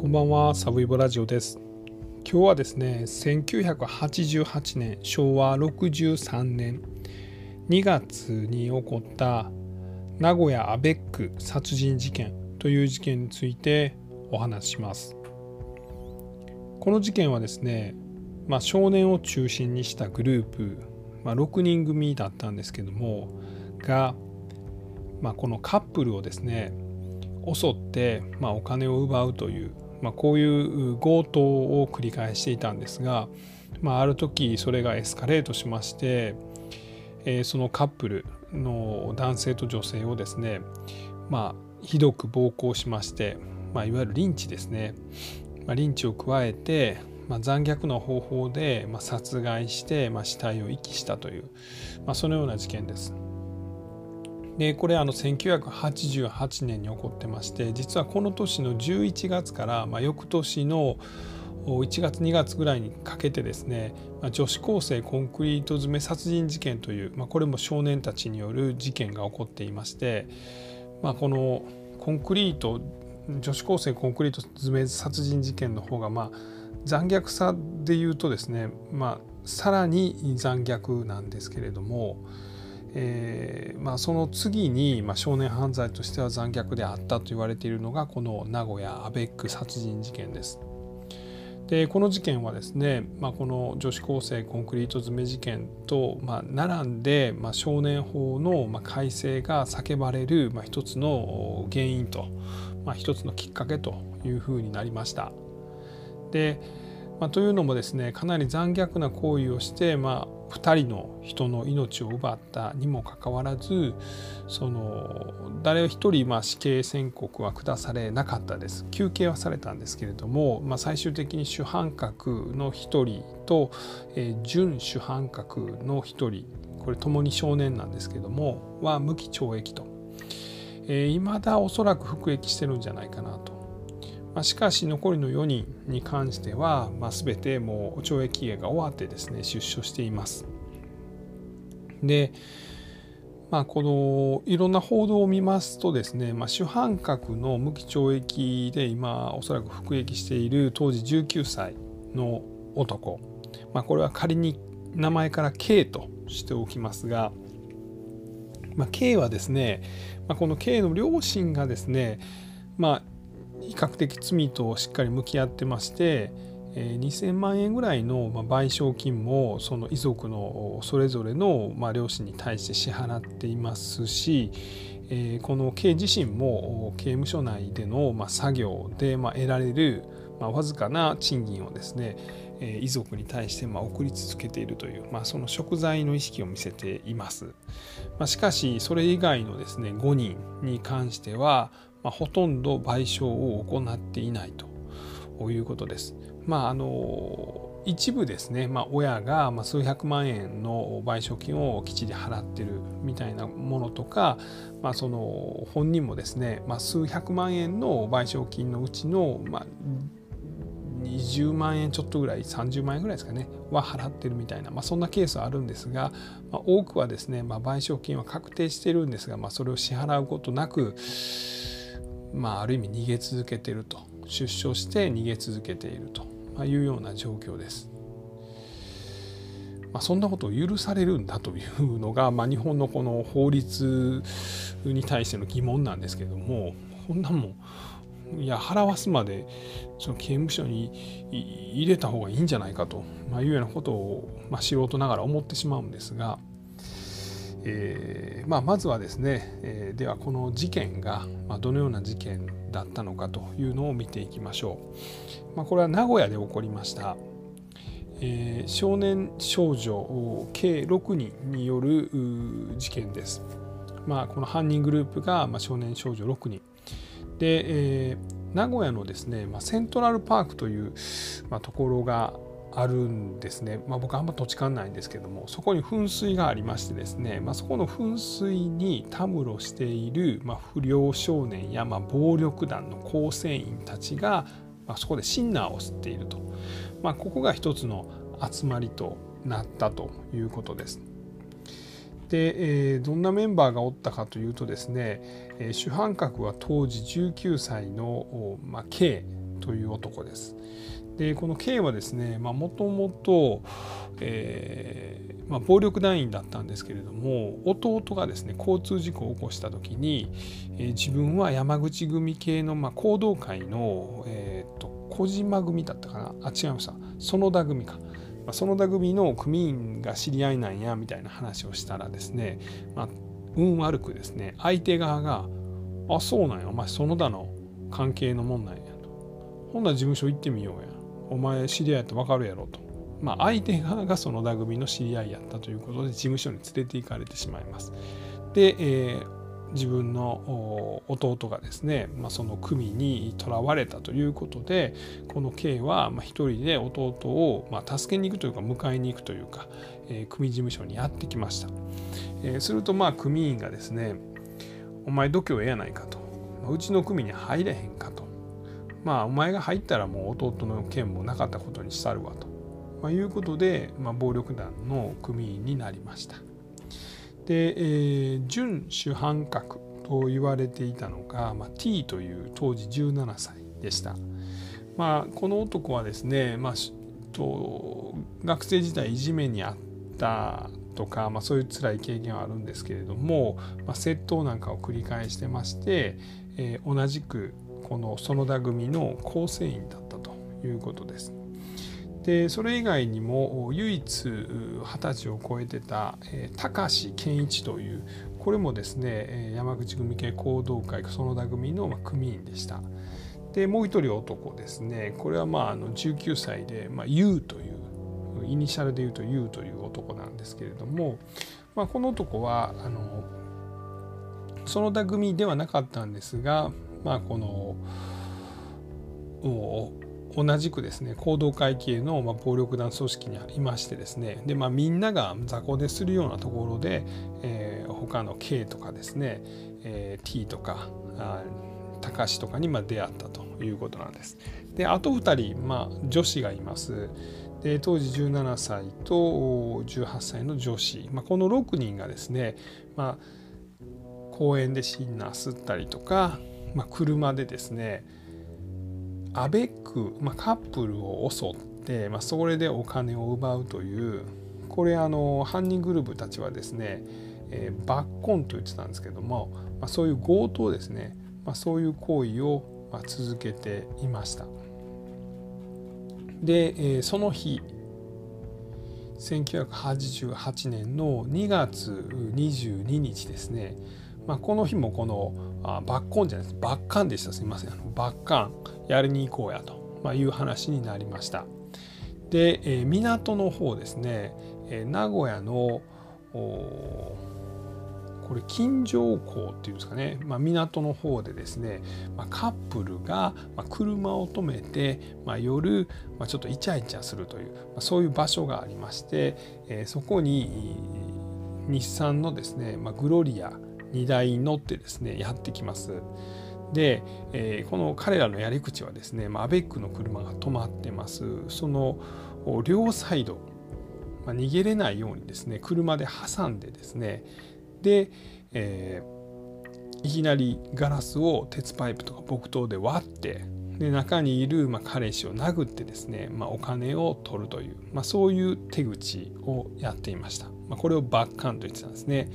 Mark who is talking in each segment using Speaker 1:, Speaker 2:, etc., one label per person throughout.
Speaker 1: こんばんは、サブイボラジオです。今日はですね、1988年、昭和63年2月に起こった名古屋アベック殺人事件という事件についてお話しします。この事件はですね、まあ、少年を中心にしたグループ、まあ、6人組だったんですけどもが、まあ、このカップルをですね襲って、まあ、お金を奪うという、まあ、こういう強盗を繰り返していたんですが、まあ、ある時それがエスカレートしまして、えー、そのカップルの男性と女性をですね、まあ、ひどく暴行しまして、まあ、いわゆるリンチですね、まあ、リンチを加えて、まあ、残虐な方法で、まあ、殺害して、まあ、死体を遺棄したという、まあ、そのような事件です。でこれあの1988年に起こってまして実はこの年の11月から、まあ、翌年の1月2月ぐらいにかけてですね、女子高生コンクリート詰め殺人事件という、まあ、これも少年たちによる事件が起こっていまして、まあ、このコンクリート女子高生コンクリート詰め殺人事件の方がまあ残虐さで言うとですね、まあ、さらに残虐なんですけれども、えーまあ、その次に、まあ、少年犯罪としては残虐であったと言われているのがこの名古屋アベック殺人事件です。でこの事件はですね、まあ、この女子高生コンクリート詰め事件と、まあ、並んで、まあ、少年法の、ま、改正が叫ばれる、まあ、一つの原因と、まあ、一つのきっかけというふうになりました。でまあ、というのもですねかなり残虐な行為をして、まあ、2人の人の命を奪ったにもかかわらずその誰一人まあ死刑宣告は下されなかったです求刑はされたんですけれども、まあ、最終的に主犯格の1人と、えー、準主犯格の1人これともに少年なんですけどもは無期懲役と。えー、だおそらく服役してるんじゃないかなとまあ、しかし残りの4人に関しては、まあ、全てもう懲役期限が終わってですね出所しています。でまあ、このいろんな報道を見ますとですね、まあ、主犯格の無期懲役で今おそらく服役している当時19歳の男、まあ、これは仮に名前から K としておきますが、まあ、K はですね、まあ、この K の両親がですね、まあ、比較的罪としっかり向き合ってまして、え2000万円ぐらいの賠償金もその遺族のそれぞれの両親に対して支払っていますし、えこの K 自身も刑務所内での作業で得られるわずかな賃金をですね遺族に対して送り続けているという、まあ、その贖罪の意識を見せています。しかしそれ以外のですね5人に関しては、まあ、ほとんど賠償を行っていないということです。まああの一部ですね、まあ、親が数百万円の賠償金をきっちり払ってるみたいなものとか、まあ、その本人もですね、まあ、数百万円の賠償金のうちの、まあ、20万円ちょっとぐらい30万円ぐらいですかねは払ってるみたいな、まあ、そんなケースはあるんですが、まあ、多くはですね、まあ、賠償金は確定してるんですが、まあ、それを支払うことなくまあ、ある意味逃げ続けていると出所して逃げ続けているというような状況です。まあ、そんなことを許されるんだというのが、まあ、日本のこの法律に対しての疑問なんですけどもこんなもんいや払わすまでその刑務所に入れた方がいいんじゃないかと、まあ、いうようなことを、まあ、素人ながら思ってしまうんですが、えーまあ、まずはですね、えー、ではこの事件がまどのような事件だったのかというのを見ていきましょう。まあ、これは名古屋で起こりました、えー、少年少女計6人による事件です。まあ、この犯人グループがま少年少女6人で、えー、名古屋のですね、まあ、セントラルパークという、まあ、ところがあるんですね、まあ、僕あんま土地勘ないんですけどもそこに噴水がありましてですね、まあ、そこの噴水にたむろしている、まあ、不良少年や、まあ、暴力団の構成員たちが、まあ、そこでシンナーを吸っていると、まあ、ここが一つの集まりとなったということです。で、えー、どんなメンバーがおったかというとですね、えー、主犯格は当時19歳の、まあ、K という男です。でこの K はですねもともと暴力団員だったんですけれども弟がですね交通事故を起こした時に、えー、自分は山口組系の、まあ、行動会の、えーと、小島組だったかな？あ違いました。園田組か。まあ、園田組の組員が知り合いなんやみたいな話をしたらですね、まあ、運悪くですね相手側が「あそうなんや。お前園田の関係のもんなんや」と「ほんなら事務所行ってみようや」お前知り合いって分かるやろと。まあ、相手側がその座組の知り合いやったということで事務所に連れて行かれてしまいます。で、えー、自分の弟がですね、まあ、その組にとらわれたということでこの K は一人で弟をまあ助けに行くというか迎えに行くというか、えー、組事務所にやってきました。えー、するとまあ組員がですね「お前度胸ええやないか」と「うちの組に入れへんか」とまあお前が入ったらもう弟の件もなかったことにしたるわと、まあ、いうことで、まあ、暴力団の組員になりました。で、えー、準主犯格と言われていたのが、まあ、T という当時17歳でした。まあ、この男はですね、まあ、と学生時代いじめにあったとか、まあ、そういう辛い経験はあるんですけれども、まあ、窃盗なんかを繰り返してまして、えー、同じくこの園田組の構成員だったということです。でそれ以外にも唯一二十歳を超えてた、えー、高橋健一というこれもですね山口組系行動会園田組の組員でした。でもう一人男ですねこれはまああの19歳で、まあ、U というイニシャルで言うと U という男なんですけれども、まあ、この男はあの園田組ではなかったんですがまあこの同じくですね行動会系の、ま暴力団組織にいましてですねで、まあ、みんなが雑魚でするようなところで、えー、他の K とかですね、えー、T とかあ高橋とかにま出会ったということなんです。であと2人、まあ、女子がいます。で当時17歳と18歳の女子、まあ、この6人がですね、まあ、公園でシンナー吸ったりとかまあ、車でですねアベック、まあ、カップルを襲って、まあ、それでお金を奪うというこれあの犯人グループたちはですね、えー、バッコンと言ってたんですけども、まあ、そういう強盗ですね、まあ、そういう行為をまあ続けていました。で、えー、その日1988年の2月22日ですねまあ、この日もこのあバッコンじゃないです。バッカンでした。すみません。バッカンやりに行こうやと、まあ、いう話になりました。で、えー、港の方ですね、え、名古屋のこれ金城港っていうんですかね、まあ、港の方でですね、まあ、カップルが車を止めて、まあ、夜、まあ、ちょっとイチャイチャするという、まあ、そういう場所がありまして、え、そこに日産のですね、まあ、グロリア荷台に乗ってですねやってきます。で、えー、この彼らのやり口はですね、まあ、アベックの車が止まってます。その両サイド、まあ、逃げれないようにですね車で挟んでですねで、えー、いきなりガラスを鉄パイプとか木刀で割ってで中にいる、まあ、彼氏を殴ってですね、まあ、お金を取るという、まあ、そういう手口をやっていました、まあ、これをバッカンと言ってたんですね。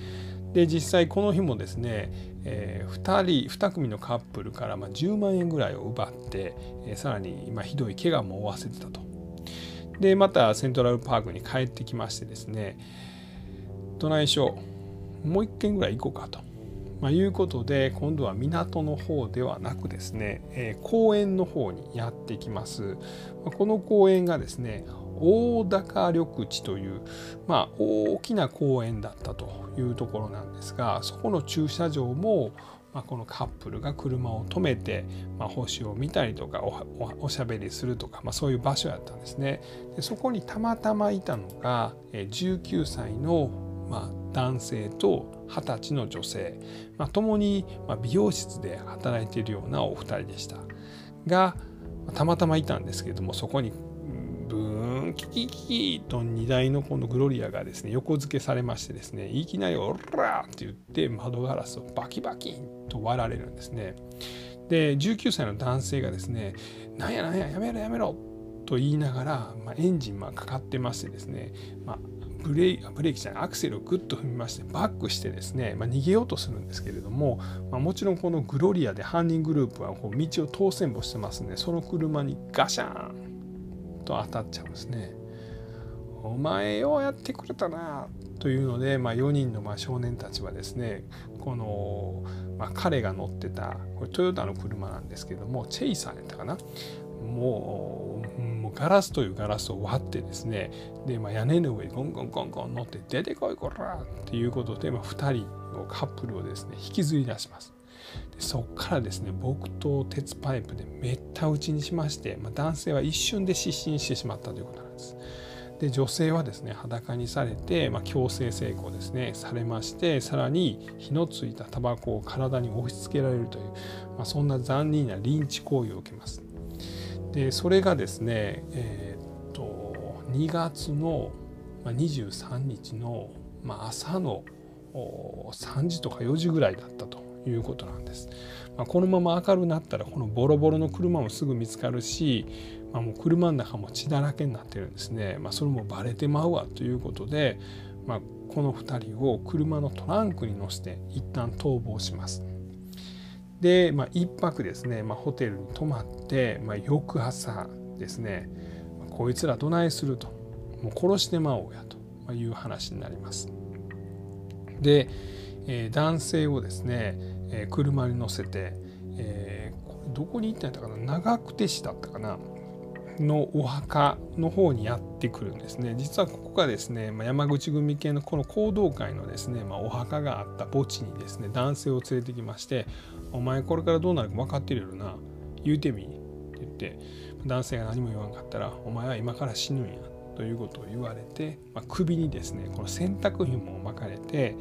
Speaker 1: で実際この日もですね、えー、2人2組のカップルからま10万円ぐらいを奪って、えー、さらに今ひどい怪我も負わせてたと。でまたセントラルパークに帰ってきましてですねどないしょもう1軒ぐらい行こうかと。まあ、いうことで今度は港の方ではなくですね、えー、公園の方にやってきます。この公園がですね大高緑地という、まあ、大きな公園だったというところなんですがそこの駐車場も、まあ、このカップルが車を止めて、まあ、星を見たりとかおしゃべりするとか、まあ、そういう場所やったんですね。でそこにたまたまいたのが19歳の、まあ、男性と20歳の女性、まあ、共に美容室で働いているようなお二人でしたがたまたまいたんですけれどもそこにンキキキキと荷台のこのグロリアがですね横付けされましてですねいきなり「オラ!」って言って窓ガラスをバキバキンと割られるんですね。で19歳の男性がですね「なんやなんややめろやめろ」と言いながら、まあ、エンジンまかかってましてですね、まあ、ブレーブレーキじゃないアクセルをグッと踏みましてバックしてですね、まあ、逃げようとするんですけれども、まあ、もちろんこのグロリアで犯人グループはこう道を通せんぼしてますんでその車にガシャーンと当たっちゃうんですね。お前ようやってくれたなというので、まあ、4人のま少年たちはですねこの、まあ、彼が乗ってたこれトヨタの車なんですけどもチェイサーやったかな？もうもうガラスというガラスを割ってですねで、まあ、屋根の上にゴンゴンゴンゴン乗って出てこいこらっていうことで、まあ、2人のカップルをですね引きずり出します。でそこからですね木刀鉄パイプでめった打ちにしまして、まあ、男性は一瞬で失神してしまったということなんです。で女性はですね裸にされて、まあ、強制性交ですねされましてさらに火のついたタバコを体に押し付けられるという、まあ、そんな残忍なリンチ行為を受けます。でそれがですね、えー、っと2月の23日の、ま、朝の3時とか4時ぐらいだったということなんです。まあ、このまま明るくなったらこのボロボロの車もすぐ見つかるし、まあ、もう車の中も血だらけになってるんですね、まあ、それもバレてまうわということで、まあ、この2人を車のトランクに乗せて一旦逃亡します。で、まあ、1泊ですね、まあ、ホテルに泊まって、まあ、翌朝ですねまこいつらどないするともう殺してまおうやという話になります。で、えー、男性をですね、えー、車に乗せて、えー、どこに行ったんやったかな？長久手市だったかな？のお墓の方にやってくるんですね。実はここがですね、まあ、山口組系のこの行動会のですね、まあ、お墓があった墓地にですね男性を連れてきまして「お前これからどうなるか分かってるよな？言うてみ」って言って男性が何も言わんかったら「お前は今から死ぬんや」ということを言われて、まあ、首にですねこの洗濯紐を巻かれて、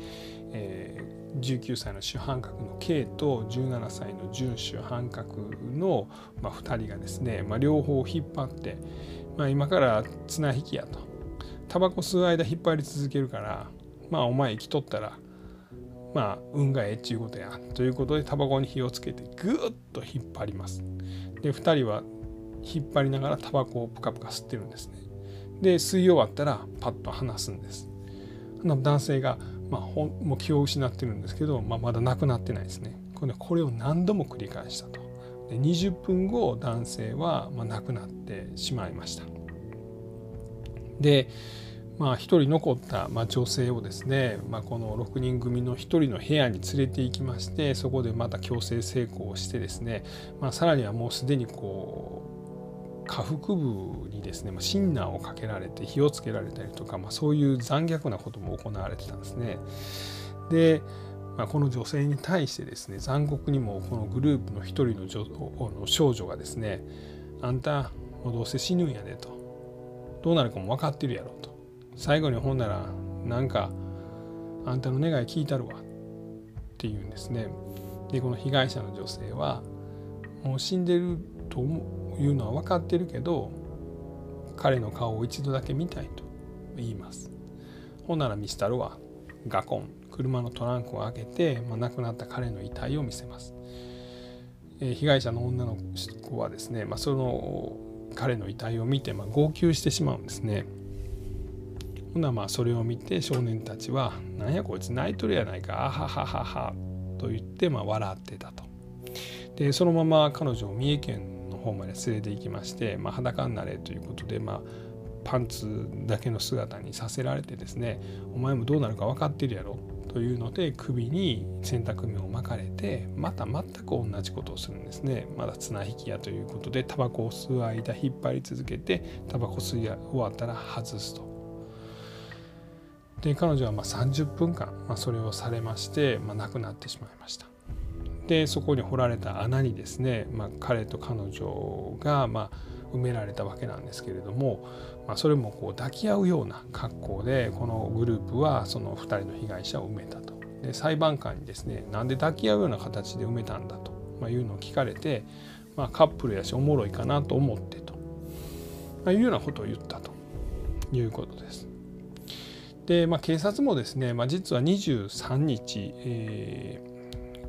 Speaker 1: えー19歳の主犯格の K と17歳の準主犯格の、まあ、2人がですね、まあ、両方引っ張って、まあ、今から綱引きやと。タバコ吸う間引っ張り続けるからまあお前生きとったらまあ運がええっちゅうことやということでタバコに火をつけてぐーっと引っ張ります。で2人は引っ張りながらタバコをプカプカ吸ってるんですね。で吸い終わったらパッと離すんです。男性がまあ、もう気を失ってるんですけど、まあ、まだ亡くなってないですね。これこれを何度も繰り返したと。で20分後男性はまあ亡くなってしまいました。でまあ、1人残ったまあ女性をですね、まあ、この6人組の1人の部屋に連れて行きましてそこでまた強制性交をしてですね、まあ、さらにはもうすでにこう下腹部にですね、まあ、シンナーをかけられて火をつけられたりとか、まあ、そういう残虐なことも行われてたんですね。で、まあ、この女性に対してですね残酷にもこのグループの一人の女の少女がですねあんたもうどうせ死ぬんやでとどうなるかも分かってるやろと。最後にほんならなんかあんたの願い聞いたるわっていうんですね。でこの被害者の女性はもう死んでると思ういうのは分かってるけど彼の顔を一度だけ見たいと言います。ほんならミスタルはガコン車のトランクを開けて、まあ、亡くなった彼の遺体を見せます、えー、被害者の女の子はですね、まあ、その彼の遺体を見て、まあ、号泣してしまうんですね。ほなまあそれを見て少年たちは「なんやこいつ泣いとるやないかあはははは」と言ってまあ笑ってたと。でそのまま彼女を三重県方まで連れて行きまして、まあ、裸になれということで、まあ、パンツだけの姿にさせられてですねお前もどうなるか分かってるやろというので首に洗濯目を巻かれてまた全く同じことをするんですねまだ綱引きやということでタバコを吸う間引っ張り続けてタバコ吸い終わったら外すと。で彼女はま30分間、まあ、それをされまして、まあ、亡くなってしまいました。でそこに掘られた穴にですね、まあ、彼と彼女がま埋められたわけなんですけれども、まあ、それもこう抱き合うような格好でこのグループはその2人の被害者を埋めたと。で裁判官にですねなんで抱き合うような形で埋めたんだと、ま、いうのを聞かれて、まあ、カップルやしおもろいかなと思ってと、ま、いうようなことを言ったということです。で、まあ、警察もですね、まあ、実は23日、えー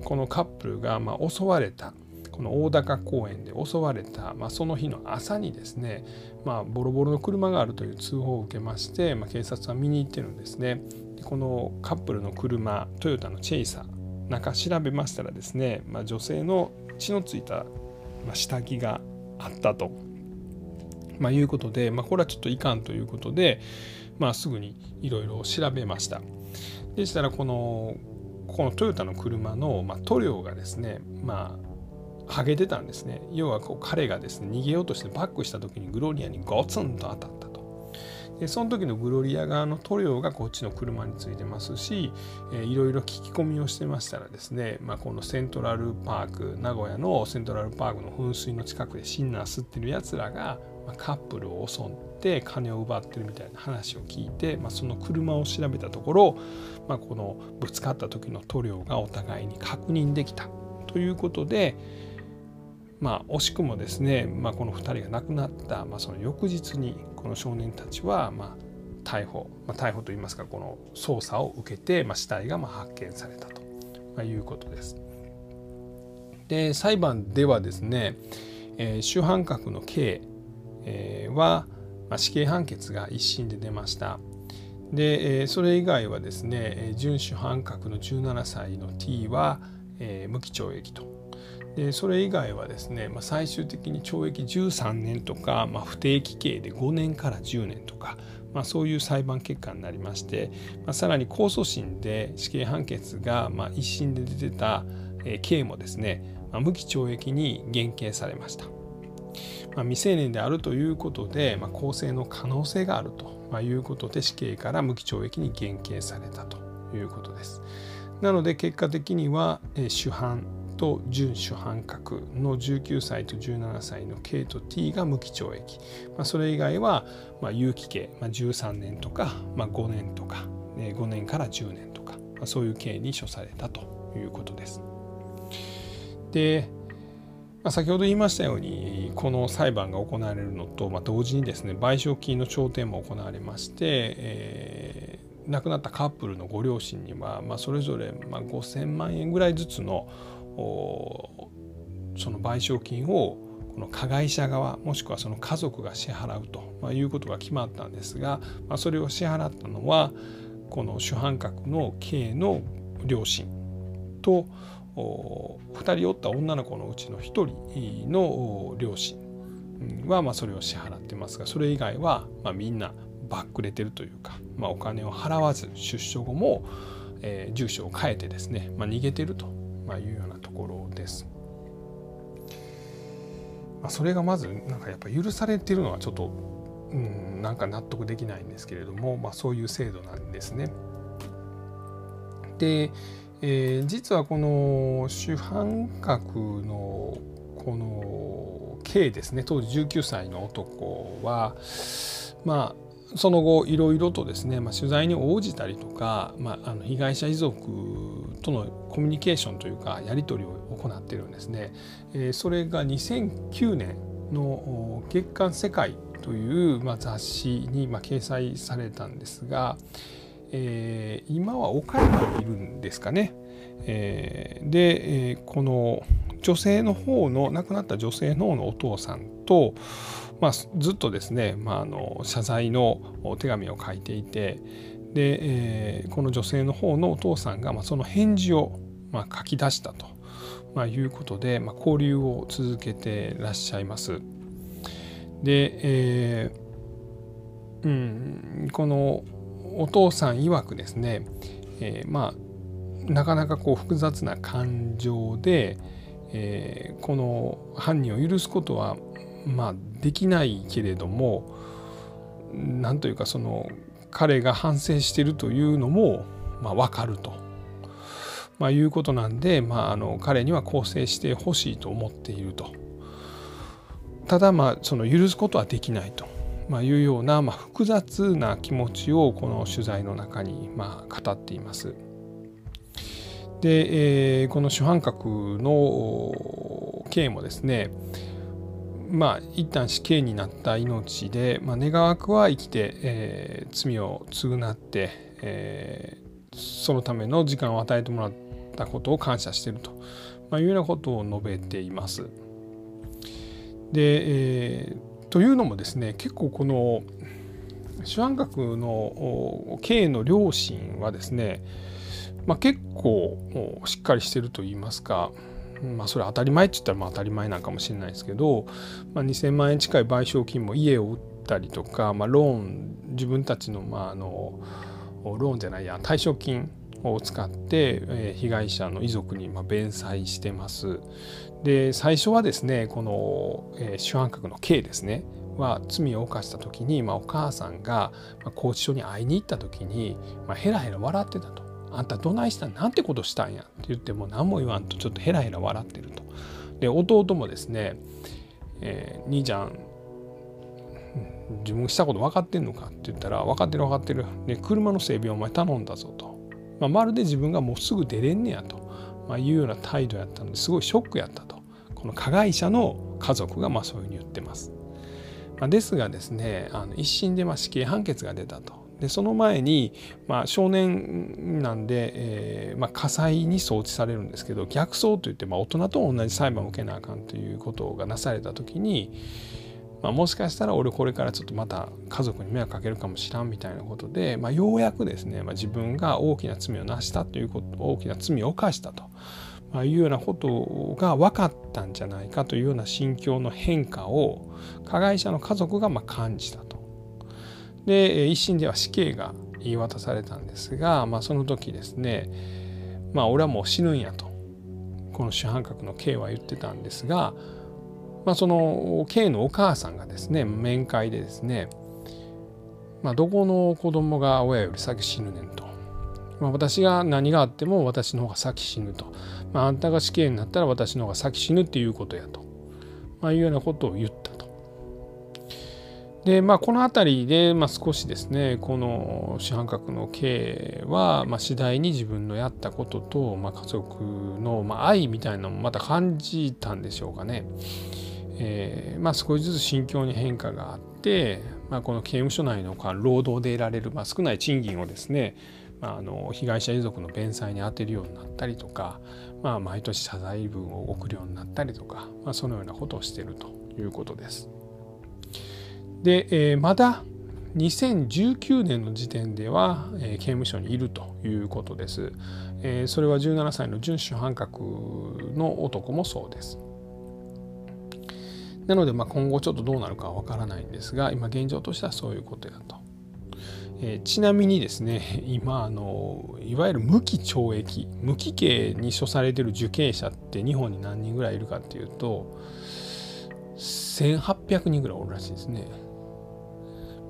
Speaker 1: このカップルがま襲われたこの大高公園で襲われた、まあ、その日の朝にですね、まあ、ボロボロの車があるという通報を受けまして、まあ、警察は見に行ってるんですねで。このカップルの車トヨタのチェイサー中調べましたらですね、ま、女性の血のついた下着があったと、ま、いうことで、ま、これはちょっといかんということで、まあ、すぐにいろいろ調べました。でしたらこのこのトヨタの車の、まあ、塗料がですねまあ剥げてたんですね。要はこう彼がですね逃げようとしてバックした時にグロリアにゴツンと当たったと。でその時のグロリア側の塗料がこっちの車についてますし、えー、いろいろ聞き込みをしてましたらですね、まあ、このセントラルパーク名古屋のセントラルパークの噴水の近くでシンナー吸ってるやつらが、カップルを襲って金を奪ってるみたいな話を聞いて、まあ、その車を調べたところ、まあ、このぶつかった時の塗料がお互いに確認できたということで、まあ、惜しくもですね、まあ、この2人が亡くなった、まあ、その翌日にこの少年たちは、まあ、逮捕、まあ、逮捕といいますかこの捜査を受けて、まあ、死体がまあ発見されたと、まあ、いうことです。で裁判ではですね、えー、主犯格の K えー、は、まあ、死刑判決が一審で出ました。で、えー、それ以外はですね準主犯格の17歳の T は、えー、無期懲役と。でそれ以外はですね、まあ、最終的に懲役13年とか、まあ、不定期刑で5年から10年とか、まあ、そういう裁判結果になりまして、まあ、さらに控訴審で死刑判決が、まあ、一審で出てた、えー、刑もですね、まあ、無期懲役に減刑されました。まあ、未成年であるということで、まあ、更生の可能性があるということで死刑から無期懲役に減刑されたということです。なので結果的には主犯と準主犯格の19歳と17歳の K と T が無期懲役、まあ、それ以外はま有期刑、まあ、13年とか、まあ、5年とか5年から10年とか、まあ、そういう刑に処されたということです。でまあ、先ほど言いましたようにこの裁判が行われるのと、まあ、同時にですね賠償金の調停も行われまして、えー、亡くなったカップルのご両親には、まあ、それぞれまあ5,000万円ぐらいずつのその賠償金をこの加害者側もしくはその家族が支払うとまいうことが決まったんですが、まあ、それを支払ったのはこの主犯格の K の両親と2人おった女の子のうちの1人の両親はまあそれを支払ってますがそれ以外はまあみんなバックれてるというか、まあ、お金を払わず出所後も、えー、住所を変えてですね、まあ、逃げてるというようなところです。まあ、それがまずなんかやっぱ許されてるのはちょっと、うん、なんか納得できないんですけれども、まあ、そういう制度なんですね。で、えー、実はこの主犯格のこの K ですね当時19歳の男はまあその後いろいろとですね、まあ、取材に応じたりとか、まあ、あの被害者遺族とのコミュニケーションというかやり取りを行っているんですね。えー、それが2009年の月刊世界という、まあ、雑誌に、まあ、掲載されたんですが、えー、今は岡山にいるんですかね。えー、で、えー、この女性の方の亡くなった女性の方のお父さんと、まあ、ずっとですね、まあ、あの謝罪の手紙を書いていてで、えー、この女性の方のお父さんが、まあ、その返事を、まあ、書き出したと、まあ、いうことで、まあ、交流を続けてらっしゃいます。で、えーうん、このお父さん曰くですね、えー、まあなかなかこう複雑な感情で、えー、この犯人を許すことはまあできないけれどもなんというかその彼が反省しているというのもまあ分かると、まあ、いうことなんで、まあ、あの彼には更生してほしいと思っていると。ただまあその許すことはできないと。まあ、いうような、まあ、複雑な気持ちをこの取材の中に、まあ、語っています。で、えー、この主犯格の刑もですねまあ一旦死刑になった命で、まあ、願わくは生きて、えー、罪を償って、えー、そのための時間を与えてもらったことを感謝していると、まあ、いうようなことを述べています。で、えー、というのもですね結構この主犯格の K の両親はですね、まあ、結構しっかりしてると言いますか、まあ、それ当たり前って言ったらまあ当たり前なんかもしれないですけど、まあ、2,000万円近い賠償金も家を売ったりとか、まあ、ローン自分たちの,、まあ、あのローンじゃないや退職金を使って、え被害者の遺族にま弁済してます。で最初はですねこの、え主犯格の K ですねは罪を犯した時に、ま、お母さんが、ま拘置所に会いに行った時に、まあ、ヘラヘラ笑ってたと。あんたどないしたん？なんてことしたんや？って言っても何も言わんとちょっとヘラヘラ笑ってると。で弟もですね、えー、兄ちゃん自分したこと分かってんのかって言ったら分かってる分かってる、で車の整備お前頼んだぞと、まあ、まるで自分がもうすぐ出れんねやと、まあ、いうような態度やったのですごいショックやったとこの加害者の家族がまあそういうふうに言ってます。まあ、ですがですねあの一審でまあ死刑判決が出たと。でその前に、まあ、少年なんで、えーまあ、火災に送致されるんですけど逆走といって、まあ、大人と同じ裁判を受けなあかんということがなされた時に、まあ、もしかしたら俺これからちょっとまた家族に迷惑かけるかもしらんみたいなことで、まあ、ようやくですね、まあ、自分が大きな罪をなしたということ大きな罪を犯したと。ま、いうようなことが分かったんじゃないかというような心境の変化を加害者の家族がま感じたと。で一審では死刑が言い渡されたんですが、まあ、その時ですねまあ俺はもう死ぬんやとこの主犯格の K は言ってたんですが、まあ、その K のお母さんがですね面会でですね、まあ、どこの子供が親より先死ぬねんと、まあ、私が何があっても私の方が先死ぬと、まあ、あんたが死刑になったら私の方が先死ぬっていうことやと、まあ、いうようなことを言ったと。でまあこの辺りで、まあ、少しですねこの主犯格の K は、まあ、次第に自分のやったことと、まあ、家族の、まあ、愛みたいなのもまた感じたんでしょうかね。えーまあ、少しずつ心境に変化があって、まあ、この刑務所内の労働で得られる、まあ、少ない賃金をですね、まあ、あの被害者遺族の弁済に充てるようになったりとか、まあ、毎年謝罪文を送るようになったりとか、まあ、そのようなことをしているということです。で、えー、まだ2019年の時点では、えー、刑務所にいるということです。えー、それは17歳の準主犯格の男もそうです。なので、まあ、今後ちょっとどうなるかはわからないんですが今現状としてはそういうことやと。えー、ちなみにですね 今あのいわゆる無期懲役無期刑に処されてる受刑者って日本に何人ぐらいいるかっていうと1800人ぐらいおるらしいですね。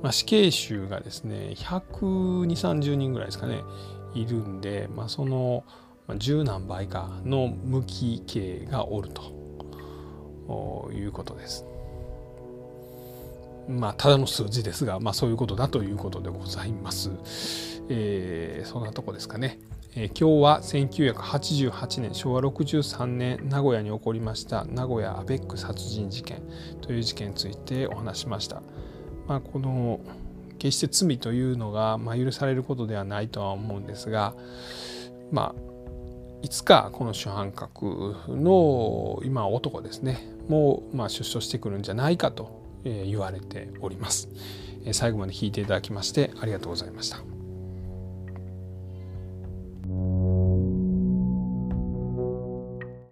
Speaker 1: まあ、死刑囚がですね12030人ぐらいですかねいるんで、まあ、その十何倍かの無期刑がおると。いうことです。まあただの数字ですが、まあ、そういうことだということでございます。えー、そんなとこですかね。えー、今日は1988年昭和63年名古屋に起こりました名古屋アベック殺人事件という事件についてお話しました。まあ、この決して罪というのが、まあ、許されることではないとは思うんですがまあいつかこの主犯格の今男ですねもうまあ出所してくるんじゃないかと言われております。最後まで聞いていただきましてありがとうございました。